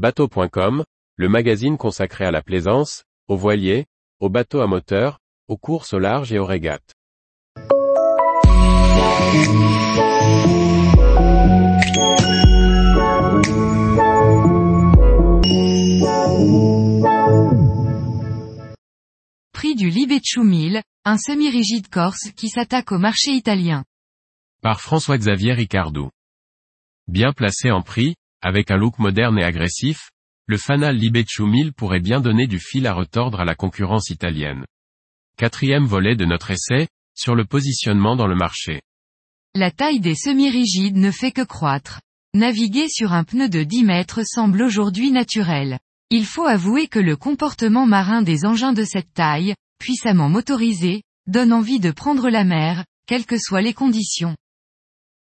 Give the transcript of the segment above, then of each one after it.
Bateau.com, le magazine consacré à la plaisance, aux voiliers, aux bateaux à moteur, aux courses au large et aux régates. Prix du Libecciu 1000, un semi-rigide corse qui s'attaque au marché italien. Par François-Xavier Ricardou. Bien placé en prix, avec un look moderne et agressif, le Fanal Libecciu 1000 pourrait bien donner du fil à retordre à la concurrence italienne. Quatrième volet de notre essai, sur le positionnement dans le marché. La taille des semi-rigides ne fait que croître. Naviguer sur un pneu de 10 mètres semble aujourd'hui naturel. Il faut avouer que le comportement marin des engins de cette taille, puissamment motorisés, donne envie de prendre la mer, quelles que soient les conditions.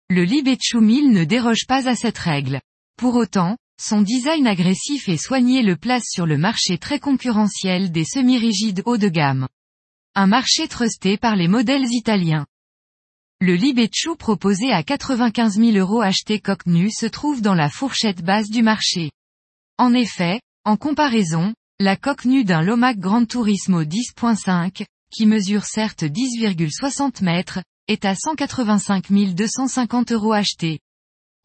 Le 1000 ne déroge pas à cette règle. Pour autant, son design agressif et soigné le place sur le marché très concurrentiel des semi-rigides haut de gamme. Un marché trusté par les modèles italiens. Le Libecciu proposé à 95 000 euros acheté coque nue se trouve dans la fourchette basse du marché. En effet, en comparaison, la coque nue d'un Lomac Grand Turismo 10.5, qui mesure certes 10,60 mètres, est à 185 250 euros acheté.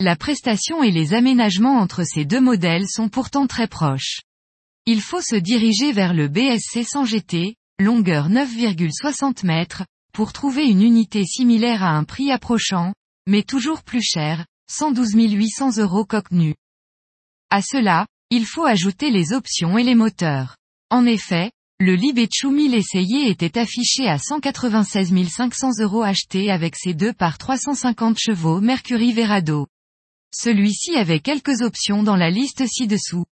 La prestation et les aménagements entre ces deux modèles sont pourtant très proches. Il faut se diriger vers le BSC 100 GT, longueur 9,60 mètres, pour trouver une unité similaire à un prix approchant, mais toujours plus cher, 112 800 euros coque nue. À cela, il faut ajouter les options et les moteurs. En effet, le Libecciu 1000 essayé était affiché à 196 500 euros acheté avec ses 2 par 350 chevaux Mercury Verado. Celui-ci avait quelques options dans la liste ci-dessous.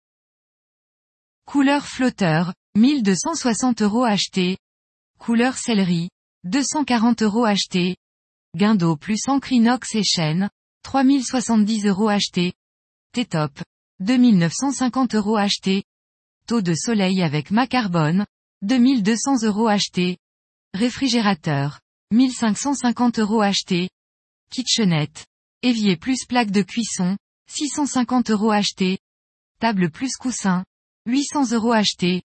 Couleur flotteur, 1260 euros acheté. Couleur céleri, 240 euros acheté. Guindo plus encre inox et chaîne, 3070 euros acheté. T-top, 2950 euros acheté. Taux de soleil avec ma carbone, 2200 euros acheté. Réfrigérateur, 1550 euros acheté. Kitchenette, Évier plus plaque de cuisson, 650 euros acheté. Table plus coussin, 800 euros acheté.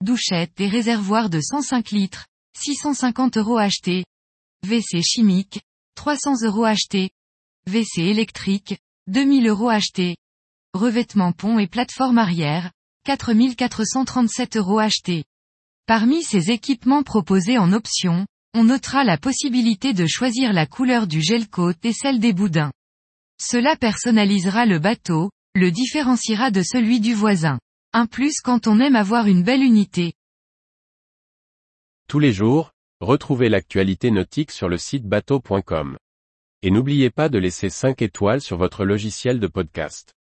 Douchette et réservoir de 105 litres, 650 euros acheté. WC chimique, 300 euros acheté. WC électrique, 2000 euros acheté. Revêtement pont et plateforme arrière, 4437 euros acheté. Parmi ces équipements proposés en option, on notera la possibilité de choisir la couleur du gel côte et celle des boudins. Cela personnalisera le bateau, le différenciera de celui du voisin. Un plus quand on aime avoir une belle unité. Tous les jours, retrouvez l'actualité nautique sur le site bateau.com. Et n'oubliez pas de laisser 5 étoiles sur votre logiciel de podcast.